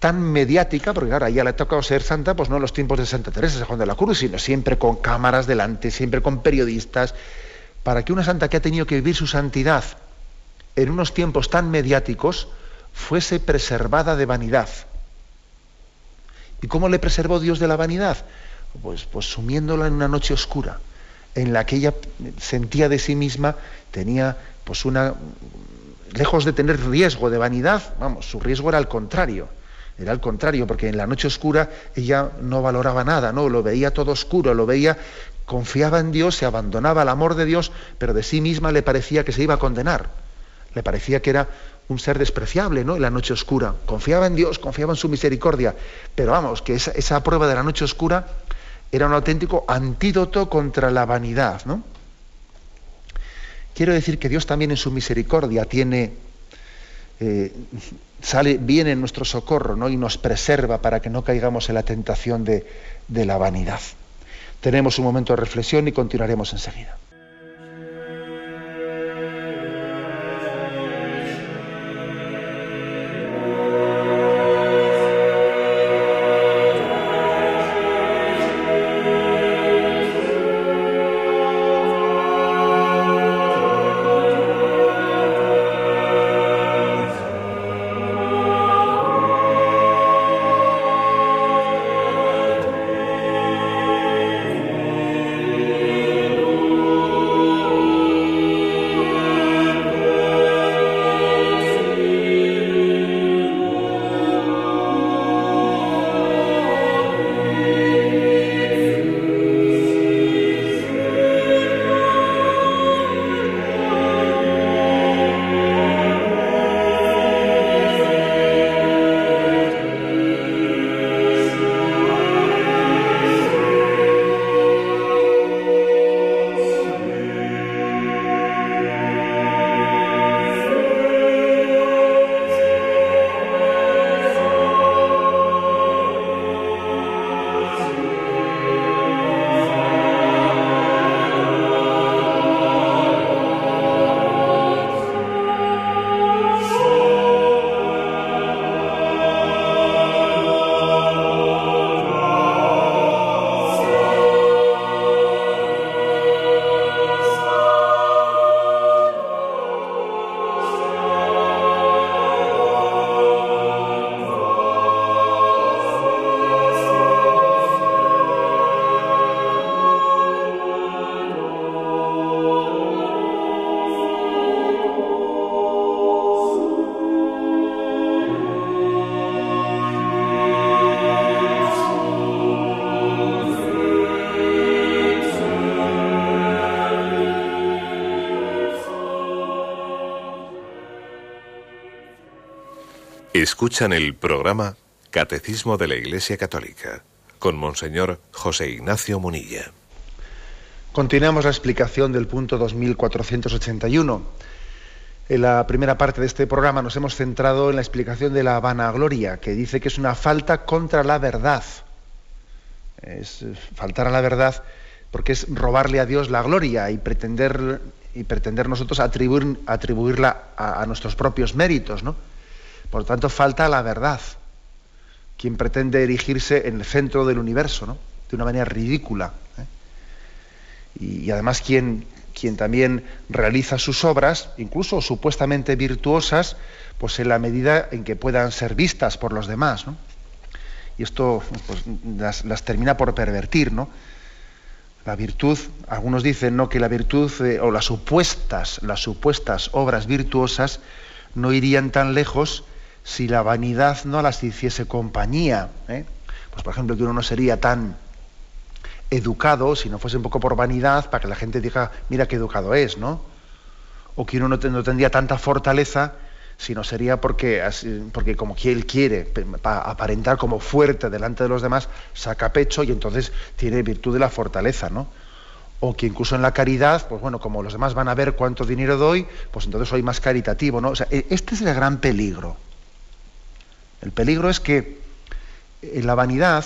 tan mediática, porque ahora ya le ha tocado ser santa, pues no en los tiempos de Santa Teresa, de Juan de la Cruz, sino siempre con cámaras delante, siempre con periodistas, para que una santa que ha tenido que vivir su santidad en unos tiempos tan mediáticos fuese preservada de vanidad. ¿Y cómo le preservó Dios de la vanidad? Pues, pues sumiéndola en una noche oscura, en la que ella sentía de sí misma, tenía pues una, lejos de tener riesgo de vanidad, vamos, su riesgo era al contrario era al contrario, porque en la noche oscura ella no valoraba nada, ¿no? Lo veía todo oscuro, lo veía, confiaba en Dios, se abandonaba al amor de Dios, pero de sí misma le parecía que se iba a condenar. Le parecía que era un ser despreciable, ¿no? En la noche oscura. Confiaba en Dios, confiaba en su misericordia. Pero vamos, que esa, esa prueba de la noche oscura era un auténtico antídoto contra la vanidad, ¿no? Quiero decir que Dios también en su misericordia tiene eh, sale, viene en nuestro socorro ¿no? y nos preserva para que no caigamos en la tentación de, de la vanidad. Tenemos un momento de reflexión y continuaremos enseguida. Escuchan el programa Catecismo de la Iglesia Católica con Monseñor José Ignacio Munilla. Continuamos la explicación del punto 2481. En la primera parte de este programa nos hemos centrado en la explicación de la vanagloria, que dice que es una falta contra la verdad. Es faltar a la verdad porque es robarle a Dios la gloria y pretender, y pretender nosotros atribuir, atribuirla a, a nuestros propios méritos, ¿no? Por lo tanto, falta la verdad. Quien pretende erigirse en el centro del universo, ¿no? De una manera ridícula. ¿eh? Y, además quien, quien también realiza sus obras, incluso supuestamente virtuosas, pues en la medida en que puedan ser vistas por los demás, ¿no? Y esto pues, las, termina por pervertir, ¿no? La virtud, algunos dicen ¿no? que la virtud eh, o las supuestas, las supuestas obras virtuosas no irían tan lejos si la vanidad no las hiciese compañía. ¿eh? Pues por ejemplo, que uno no sería tan educado si no fuese un poco por vanidad, para que la gente diga, mira qué educado es, ¿no? O que uno no, tendría tanta fortaleza sino sería porque, porque como él quiere aparentar como fuerte delante de los demás, saca pecho y entonces tiene virtud de la fortaleza, ¿no? O que incluso en la caridad, pues bueno, como los demás van a ver cuánto dinero doy, pues entonces soy más caritativo, ¿no? O sea, e, este es el gran peligro. El peligro es que en la vanidad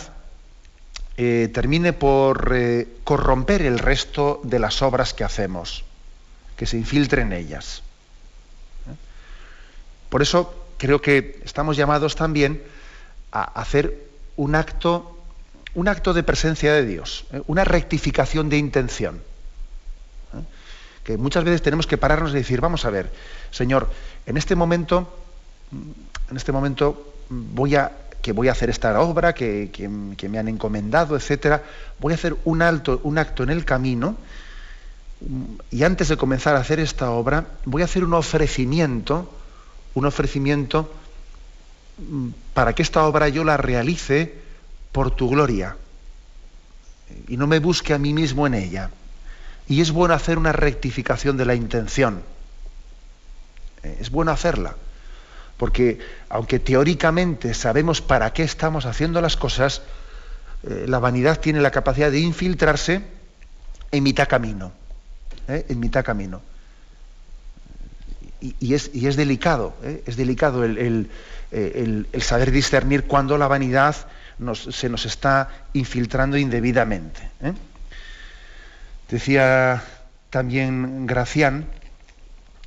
eh, termine por eh, corromper el resto de las obras que hacemos, que se infiltre en ellas. Por eso creo que estamos llamados también a hacer un acto, un acto de presencia de Dios, ¿eh? una rectificación de intención. ¿eh? Que muchas veces tenemos que pararnos y decir, vamos a ver, Señor, en este momento, en este momento voy a que voy a hacer esta obra que, que me han encomendado, etcétera, voy a hacer un alto, un acto en el camino, y antes de comenzar a hacer esta obra, voy a hacer un ofrecimiento un ofrecimiento mm, para que esta obra yo la realice por tu gloria y no me busque a mí mismo en ella. Y es bueno hacer una rectificación de la intención. Eh, es bueno hacerla. Porque aunque teóricamente sabemos para qué estamos haciendo las cosas, eh, la vanidad tiene la capacidad de infiltrarse en mitad camino. ¿eh? En mitad camino y, es, delicado, ¿eh? es delicado el, saber discernir cuándo la vanidad se nos está infiltrando indebidamente. Decía también Gracián,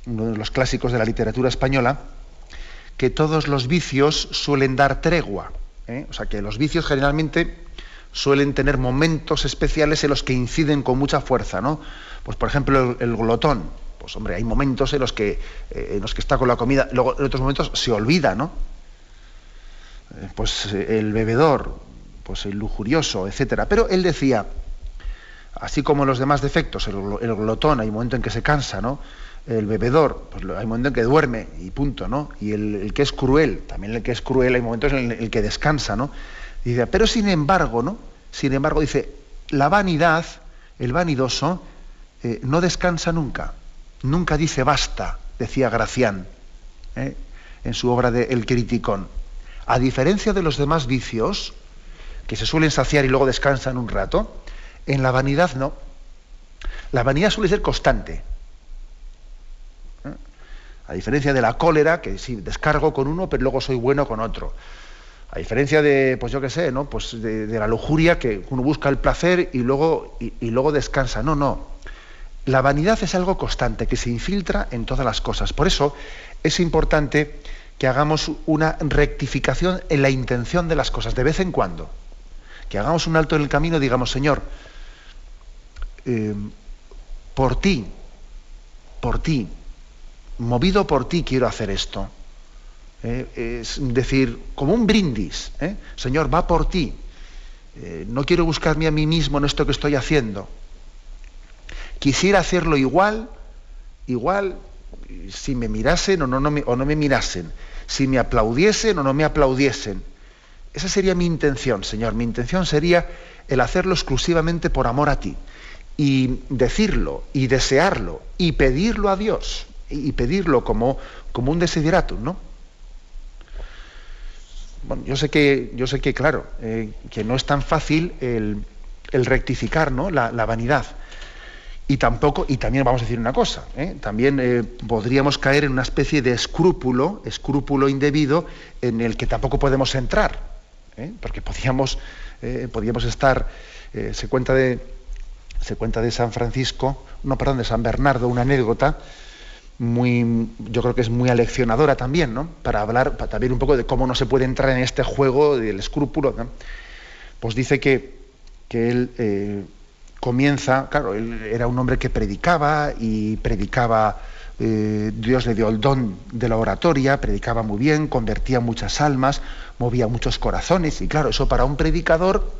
uno de los clásicos de la literatura española, que todos los vicios suelen dar tregua. ¿eh? O sea, que los vicios generalmente suelen tener momentos especiales en los que inciden con mucha fuerza, ¿no? Pues por ejemplo el glotón pues hombre, hay momentos en los que, eh, en los que está con la comida, luego en otros momentos se olvida, ¿no? Eh, pues el bebedor, pues el lujurioso, etcétera. Pero él decía, así como los demás defectos, el, glotón, hay un momento en que se cansa, ¿no? El bebedor, pues hay un momento en que duerme y punto, ¿no? Y el, que es cruel, también el que es cruel, hay momentos en el, que descansa, ¿no? dice, pero sin embargo, ¿no? Sin embargo, dice, la vanidad, el vanidoso, no descansa nunca nunca dice basta, decía Gracián ¿eh? en su obra de El Criticón. A diferencia de los demás vicios, que se suelen saciar y luego descansan un rato, en la vanidad no. La vanidad suele ser constante. A diferencia de la cólera, que sí, descargo con uno, pero luego soy bueno con otro. A diferencia de, pues yo qué sé, ¿no? Pues de, la lujuria, que uno busca el placer y luego, y luego descansa. No, no. La vanidad es algo constante que se infiltra en todas las cosas. Por eso es importante que hagamos una rectificación en la intención de las cosas de vez en cuando. Que hagamos un alto en el camino digamos, Señor, eh, por ti, por ti, movido por ti quiero hacer esto. Eh, es decir, como un brindis, ¿eh? Señor, va por ti. no quiero buscarme a mí mismo en esto que estoy haciendo quisiera hacerlo igual, igual, si me mirasen o no, me, o no me mirasen, si me aplaudiesen o no me aplaudiesen. Esa sería mi intención, Señor. Mi intención sería el hacerlo exclusivamente por amor a ti. Y decirlo, y desearlo, y pedirlo a Dios, y pedirlo como, como un desideratum, ¿no? Bueno, yo sé que, yo sé que claro, eh, que no es tan fácil el, rectificar ¿no? la, vanidad. Y tampoco, y también vamos a decir una cosa, ¿eh? también eh, podríamos caer en una especie de escrúpulo, escrúpulo indebido, en el que tampoco podemos entrar, porque podríamos estar, se cuenta de, se cuenta de San Francisco, no, perdón, de San Bernardo, una anécdota muy, yo creo que es muy aleccionadora también, ¿no? Para hablar para también un poco de cómo no se puede entrar en este juego del escrúpulo. Pues dice que, que él comienza, claro, él era un hombre que predicaba y predicaba, eh, Dios le dio el don de la oratoria, predicaba muy bien, convertía muchas almas, movía muchos corazones y claro, eso para un predicador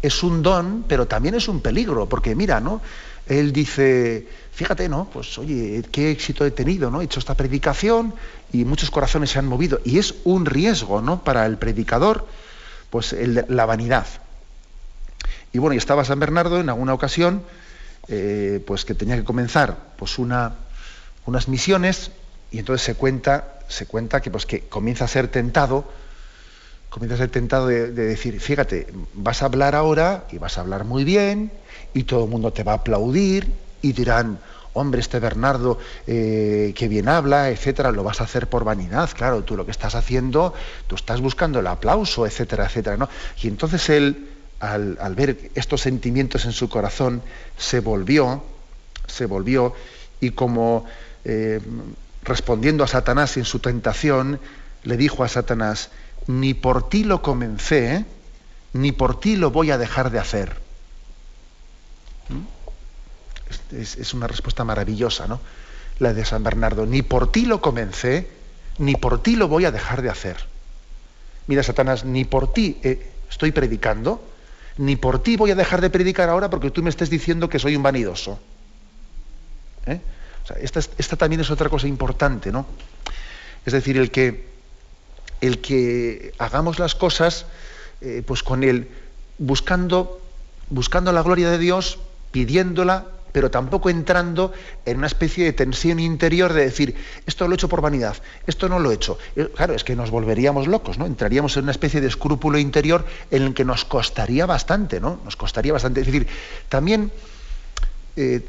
es un don, pero también es un peligro, porque mira, ¿no? Él dice, fíjate, ¿no? Pues oye, qué éxito he tenido, ¿no? He hecho esta predicación y muchos corazones se han movido. Y es un riesgo, ¿no? Para el predicador, pues la vanidad. Y bueno, y estaba San Bernardo en alguna ocasión, eh, pues que tenía que comenzar pues una, unas misiones y entonces se cuenta, se cuenta que, pues, que comienza a ser tentado, comienza a ser tentado de, decir, fíjate, vas a hablar ahora y vas a hablar muy bien y todo el mundo te va a aplaudir y dirán, hombre, este Bernardo, eh, que bien habla, etcétera, lo vas a hacer por vanidad, claro, tú lo que estás haciendo, tú estás buscando el aplauso, etcétera, etcétera, ¿no? Y entonces él, al, ver estos sentimientos en su corazón, se volvió, se volvió, y como eh, respondiendo a Satanás en su tentación, le dijo a Satanás, ni por ti lo comencé, ni por ti lo voy a dejar de hacer. ¿Mm? Es, una respuesta maravillosa, ¿no? La de San Bernardo, ni por ti lo comencé, ni por ti lo voy a dejar de hacer. Mira, Satanás, ni por ti eh, estoy predicando, ni por ti voy a dejar de predicar ahora porque tú me estés diciendo que soy un vanidoso. ¿Eh? esta, también es otra cosa importante, ¿no? Es decir, el que, el que hagamos las cosas eh, pues con él buscando, buscando la gloria de Dios, pidiéndola, pero tampoco entrando en una especie de tensión interior de decir, esto lo he hecho por vanidad, esto no lo he hecho. Eh, claro, es que nos volveríamos locos, ¿no? Entraríamos en una especie de escrúpulo interior en el que nos costaría bastante, ¿no? Nos costaría bastante. Es decir, también eh,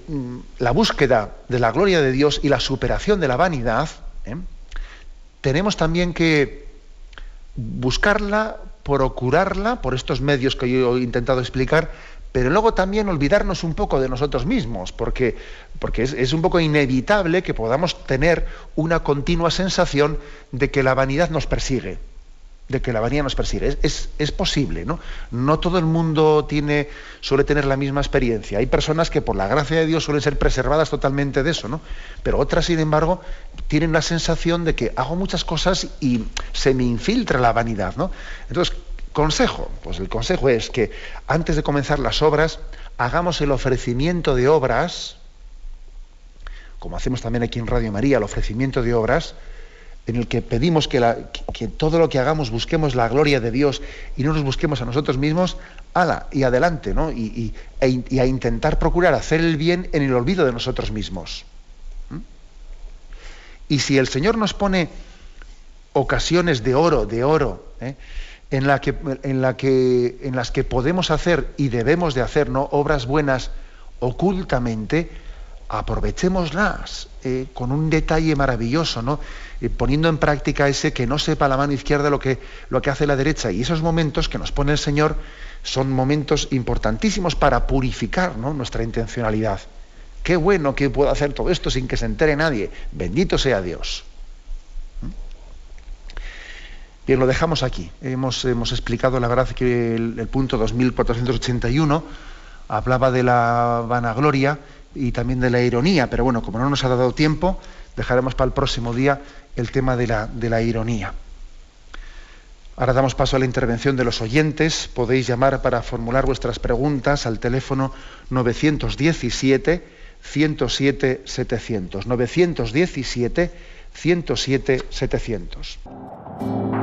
la búsqueda de la gloria de Dios y la superación de la vanidad, ¿eh? tenemos también que buscarla, procurarla por estos medios que yo he intentado explicar, pero luego también olvidarnos un poco de nosotros mismos, porque, porque es, un poco inevitable que podamos tener una continua sensación de que la vanidad nos persigue de que la vanidad nos persigue. Es, posible, ¿no? No todo el mundo tiene, suele tener la misma experiencia. Hay personas que por la gracia de Dios suelen ser preservadas totalmente de eso, ¿no? Pero otras, sin embargo, tienen la sensación de que hago muchas cosas y se me infiltra la vanidad, ¿no? Entonces, consejo, pues el consejo es que antes de comenzar las obras, hagamos el ofrecimiento de obras, como hacemos también aquí en Radio María, el ofrecimiento de obras, en el que pedimos que, todo lo que hagamos busquemos la gloria de Dios y no nos busquemos a nosotros mismos, ala, y adelante, ¿no? Y, e a intentar procurar hacer el bien en el olvido de nosotros mismos. Y si el Señor nos pone ocasiones de oro, de oro, ¿eh? En, la que, en, la que, en las que podemos hacer y debemos de hacer ¿no? obras buenas ocultamente, aprovechémoslas eh, con un detalle maravilloso, ¿no? Eh, poniendo en práctica ese que no sepa la mano izquierda lo que, lo que hace la derecha. Y esos momentos que nos pone el Señor son momentos importantísimos para purificar nuestra intencionalidad. Qué bueno que puedo hacer todo esto sin que se entere nadie. Bendito sea Dios. Bien, lo dejamos aquí. Hemos, explicado la verdad que el, el punto 2481 hablaba de la vanagloria y también de la ironía, pero bueno, como no nos ha dado tiempo, dejaremos para el próximo día el tema de la, de la ironía. Ahora damos paso a la intervención de los oyentes. Podéis llamar para formular vuestras preguntas al teléfono 917 107 700. 917 107 700.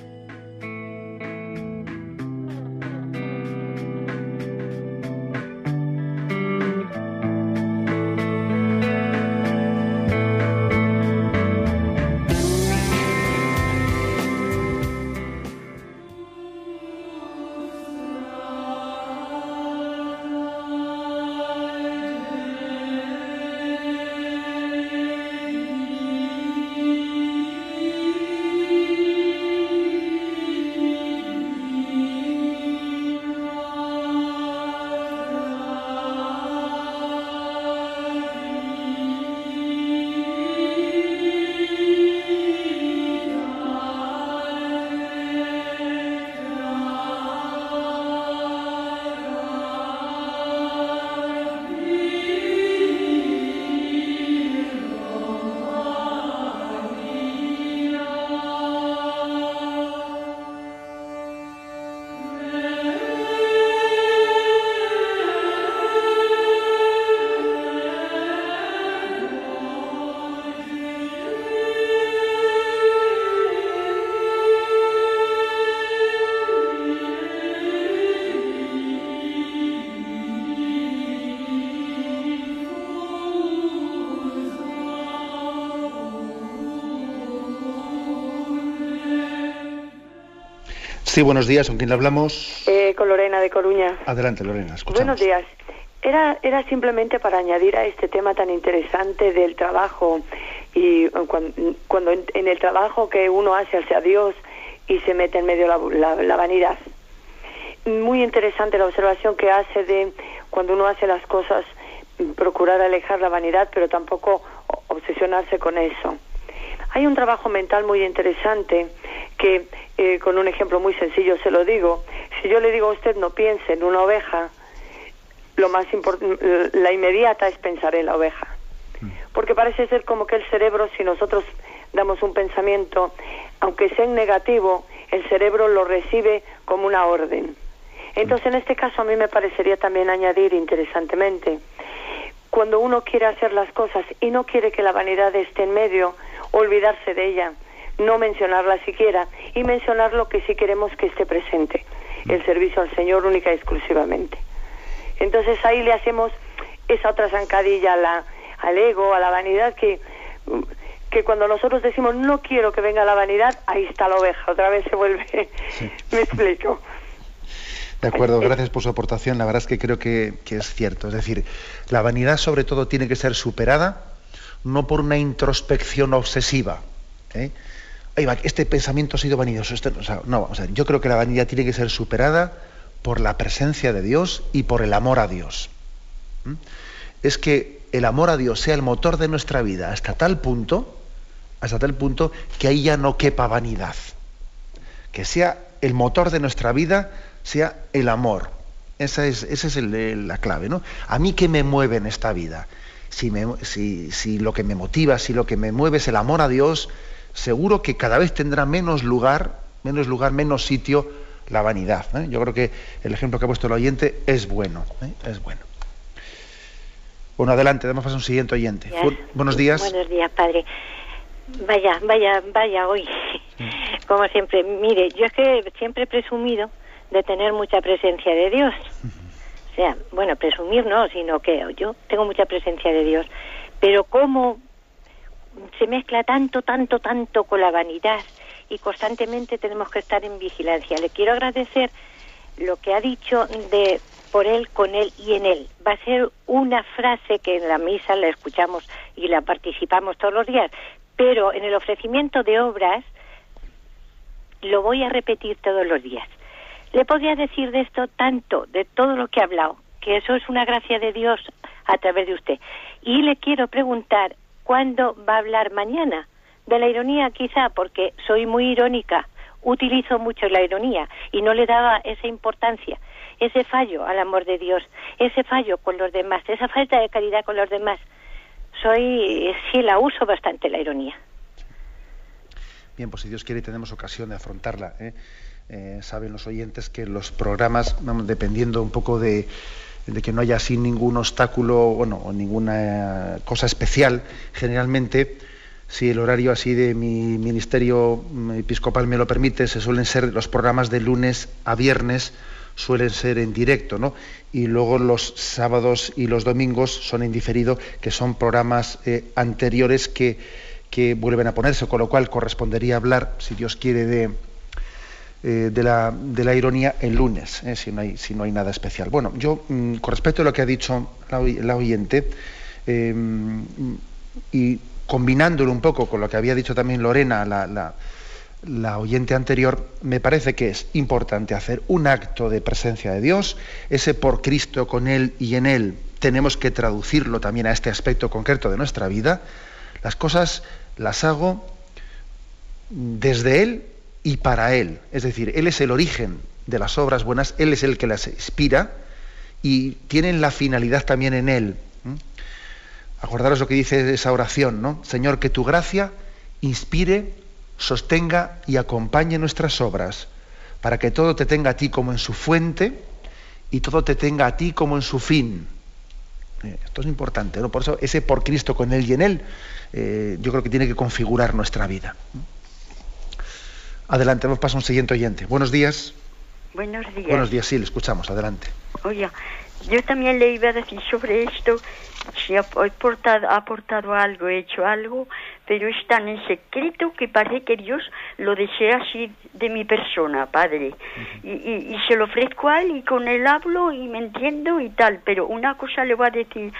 Sí, buenos días. ¿Con quién le hablamos? Eh, con Lorena de Coruña. Adelante, Lorena. Escuchamos. Buenos días. Era, era simplemente para añadir a este tema tan interesante del trabajo y cuando, en, el trabajo que uno hace hacia Dios y se mete en medio la, la, vanidad. Muy interesante la observación que hace de cuando uno hace las cosas, procurar alejar la vanidad, pero tampoco obsesionarse con eso. Hay un trabajo mental muy interesante que, eh, con un ejemplo muy sencillo se lo digo, si yo le digo a usted no piense en una oveja, lo más la inmediata es pensar en la oveja. Mm. Porque parece ser como que el cerebro, si nosotros damos un pensamiento, aunque sea en negativo, el cerebro lo recibe como una orden. Entonces, en este caso, a mí me parecería también añadir interesantemente, cuando uno quiere hacer las cosas y no quiere que la vanidad esté en medio, olvidarse de ella, no mencionarla siquiera y mencionar lo que sí queremos que esté presente, el servicio al Señor única y exclusivamente. Entonces ahí le hacemos esa otra zancadilla la, al ego, a la vanidad que que cuando nosotros decimos no quiero que venga la vanidad, ahí está la oveja, otra vez se vuelve. <laughs> Me explico. De acuerdo, gracias por su aportación. La verdad es que creo que, que, es cierto. Es decir, la vanidad sobre todo tiene que ser superada no por una introspección obsesiva. ¿eh? Este pensamiento ha sido vanidoso. Este, no, o sea, yo creo que la vanidad tiene que ser superada por la presencia de Dios y por el amor a Dios. Es que el amor a Dios sea el motor de nuestra vida hasta tal punto, hasta tal punto que ahí ya no quepa vanidad. Que sea el motor de nuestra vida, sea el amor. Esa es, es la clave, ¿no? A mí qué me mueve en esta vida. Si, si, si lo que me motiva, si lo que me mueve es el amor a Dios, seguro que cada vez tendrá menos lugar, menos lugar, menos sitio la vanidad. ¿eh? Yo creo que el ejemplo que ha puesto el oyente es bueno, ¿eh? es bueno. Bueno, adelante, damos paso a un siguiente oyente. buenos días. Buenos días, padre. Vaya, vaya, vaya hoy. <laughs> Como siempre, mire, yo es que siempre he presumido de tener mucha presencia de Dios. O sea, bueno, presumir no, sino que yo tengo mucha presencia de Dios. Pero cómo se mezcla tanto, tanto, tanto con la vanidad y constantemente tenemos que estar en vigilancia. Le quiero agradecer lo que ha dicho de por él, con él y en él. Va a ser una frase que en la misa la escuchamos y la participamos todos los días, pero en el ofrecimiento de obras lo voy a repetir todos los días. Le podría decir de esto tanto, de todo lo que ha hablado, que eso es una gracia de Dios a través de usted. Y le quiero preguntar, ¿cuándo va a hablar mañana? De la ironía quizá, porque soy muy irónica, utilizo mucho la ironía y no le daba esa importancia, ese fallo al amor de Dios, ese fallo con los demás, esa falta de caridad con los demás. Soy, sí, la uso bastante la ironía. Bien, pues si Dios quiere tenemos ocasión de afrontarla. ¿eh? Eh, saben los oyentes que los programas, dependiendo un poco de, de que no haya así ningún obstáculo, o ninguna cosa especial, generalmente si el horario así de mi ministerio episcopal me lo permite, se suelen ser los programas de lunes a viernes, suelen ser en directo, ¿no? Y luego los sábados y los domingos son en diferido, que son programas eh, anteriores que, que, vuelven a ponerse, con lo cual correspondería hablar, si Dios quiere, de, eh, de, la, de, la, ironía el lunes, eh, si, no hay, si no hay nada especial. Bueno, yo, mm, con respecto a lo que ha dicho la, la oyente, y combinándolo un poco con lo que había dicho también Lorena, la, oyente anterior, me parece que es importante hacer un acto de presencia de Dios, ese por Cristo con Él y en Él, tenemos que traducirlo también a este aspecto concreto de nuestra vida. Las cosas las hago desde Él y para Él. Es decir, Él es el origen de las obras buenas, Él es el que las inspira y tienen la finalidad también en Él. Acordaros lo que dice esa oración, ¿no? Señor, que tu gracia inspire, sostenga y acompañe nuestras obras, para que todo te tenga a ti como en su fuente y todo te tenga a ti como en su fin. Eh, esto es importante, ¿no? Por eso ese por Cristo con Él y en Él, eh, yo creo que tiene que configurar nuestra vida. Adelante, vamos a un siguiente oyente. Buenos días. Buenos días. Buenos días, sí, le escuchamos, adelante. Oye, yo también le iba a decir sobre esto, si ha aportado, ha aportado algo, he hecho algo, pero es tan en secreto que parece que Dios lo desea así de mi persona, Padre. y, y, se lo ofrezco a él y con él hablo y me entiendo y tal, pero una cosa le voy a decir,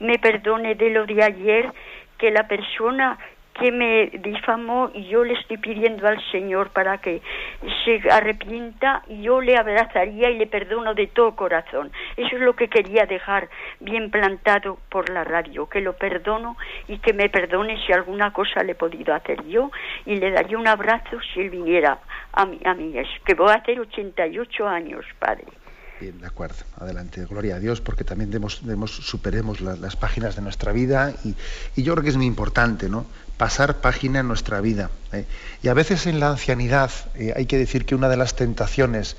me perdone de lo de ayer, que la persona que me difamó y yo le estoy pidiendo al Señor para que se arrepienta yo le abrazaría y le perdono de todo corazón. Eso es lo que quería dejar bien plantado por la radio, que lo perdono y que me perdone si alguna cosa le he podido hacer yo y le daría un abrazo si él viniera a mí, a mí es que voy a hacer 88 años, Padre. Bien, de acuerdo. Adelante. Gloria a Dios, porque también demos, superemos las páginas de nuestra vida y, yo creo que es muy importante, ¿no? pasar página en nuestra vida. ¿eh? Y a veces en la ancianidad eh, hay que decir que una de las tentaciones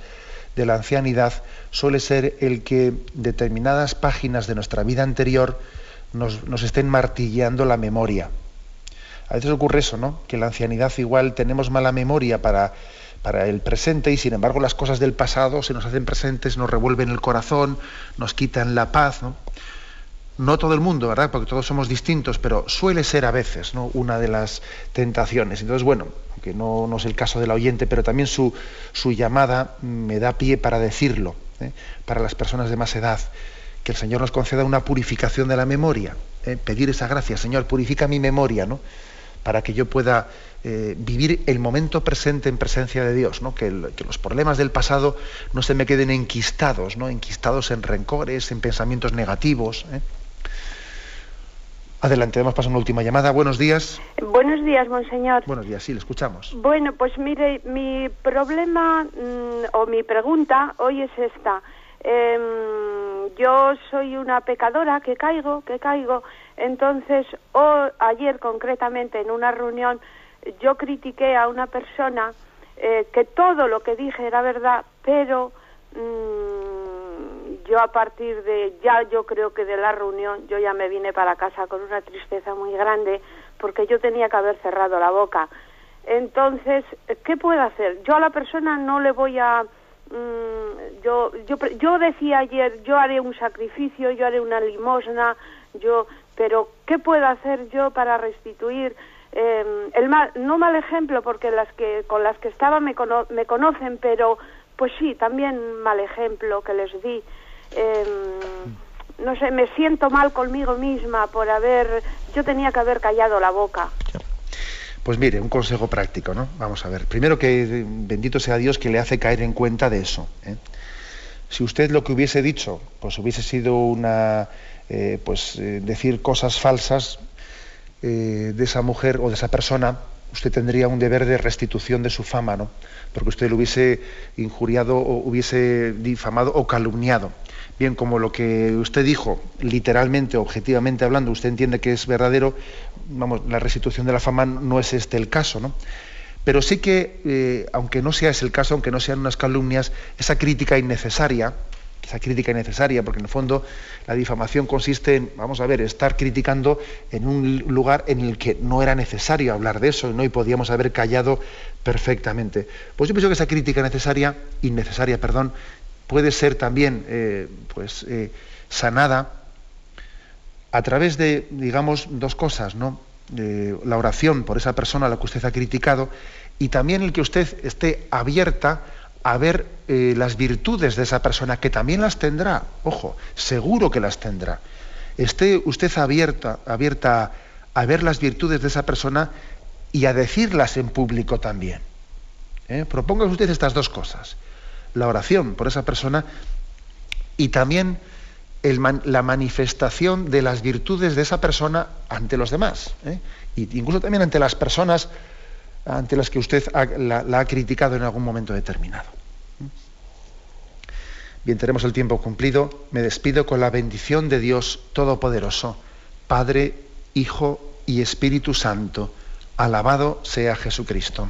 de la ancianidad suele ser el que determinadas páginas de nuestra vida anterior nos, estén martilleando la memoria. A veces ocurre eso, ¿no? Que en la ancianidad igual tenemos mala memoria para, para el presente y sin embargo las cosas del pasado se nos hacen presentes, nos revuelven el corazón, nos quitan la paz. ¿no? no todo el mundo, ¿verdad? Porque todos somos distintos, pero suele ser a veces ¿no? una de las tentaciones. Entonces, bueno, aunque no, no es el caso del oyente, pero también su, su llamada me da pie para decirlo, ¿eh? para las personas de más edad, que el Señor nos conceda una purificación de la memoria, ¿eh? pedir esa gracia, Señor, purifica mi memoria, ¿no? para que yo pueda eh, vivir el momento presente en presencia de Dios, ¿no? que, que, los problemas del pasado no se me queden enquistados, ¿no? enquistados en rencores, en pensamientos negativos. ¿eh? Adelante, hemos pasado una última llamada. Buenos días. Buenos días, monseñor. Buenos días, sí, le escuchamos. Bueno, pues mire, mi problema mm, o mi pregunta hoy es esta. Em, yo soy una pecadora que caigo, que caigo. Entonces, o, ayer concretamente en una reunión, yo critiqué a una persona eh, que todo lo que dije era verdad, pero mm, yo a partir de ya yo creo que de la reunión yo ya me vine para casa con una tristeza muy grande porque yo tenía que haber cerrado la boca. Entonces, ¿qué puedo hacer? Yo a la persona no le voy a mm, yo yo yo decía ayer, yo haré un sacrificio, yo haré una limosna, yo pero ¿qué puedo hacer yo para restituir eh, el mal, no mal ejemplo porque las que con las que estaba me, me conocen, pero pues sí, también mal ejemplo que les di. Em, no sé, me siento mal conmigo misma por haber, yo tenía que haber callado la boca. Pues mire, un consejo práctico, ¿no? Vamos a ver. Primero que bendito sea Dios que le hace caer en cuenta de eso. ¿eh? Si usted lo que hubiese dicho, pues hubiese sido una, eh, pues eh, decir cosas falsas de esa mujer o de esa persona, usted tendría un deber de restitución de su fama, ¿no? Porque usted lo hubiese injuriado o hubiese difamado o calumniado bien como lo que usted dijo, literalmente, objetivamente hablando, usted entiende que es verdadero, vamos, la restitución de la fama no es este el caso, ¿no? Pero sí que, eh, aunque no sea ese el caso, aunque no sean unas calumnias, esa crítica innecesaria, esa crítica innecesaria, porque en el fondo la difamación consiste en, vamos a ver, estar criticando en un lugar en el que no era necesario hablar de eso, ¿no? y podíamos haber callado perfectamente. Pues yo pienso que esa crítica necesaria, innecesaria, perdón, puede ser también eh, pues, eh, sanada a través de, digamos, dos cosas, ¿no? la oración por esa persona a la que usted ha criticado y también el que usted esté abierta a ver eh, las virtudes de esa persona, que también las tendrá, ojo, seguro que las tendrá. Esté usted abierta, abierta a ver las virtudes de esa persona y a decirlas en público también. Proponga usted estas dos cosas la oración por esa persona y también la manifestación de las virtudes de esa persona ante los demás, ¿eh? incluso también ante las personas ante las que usted la, ha criticado en algún momento determinado. Bien, tenemos el tiempo cumplido. Me despido con la bendición de Dios Todopoderoso, Padre, Hijo y Espíritu Santo. Alabado sea Jesucristo.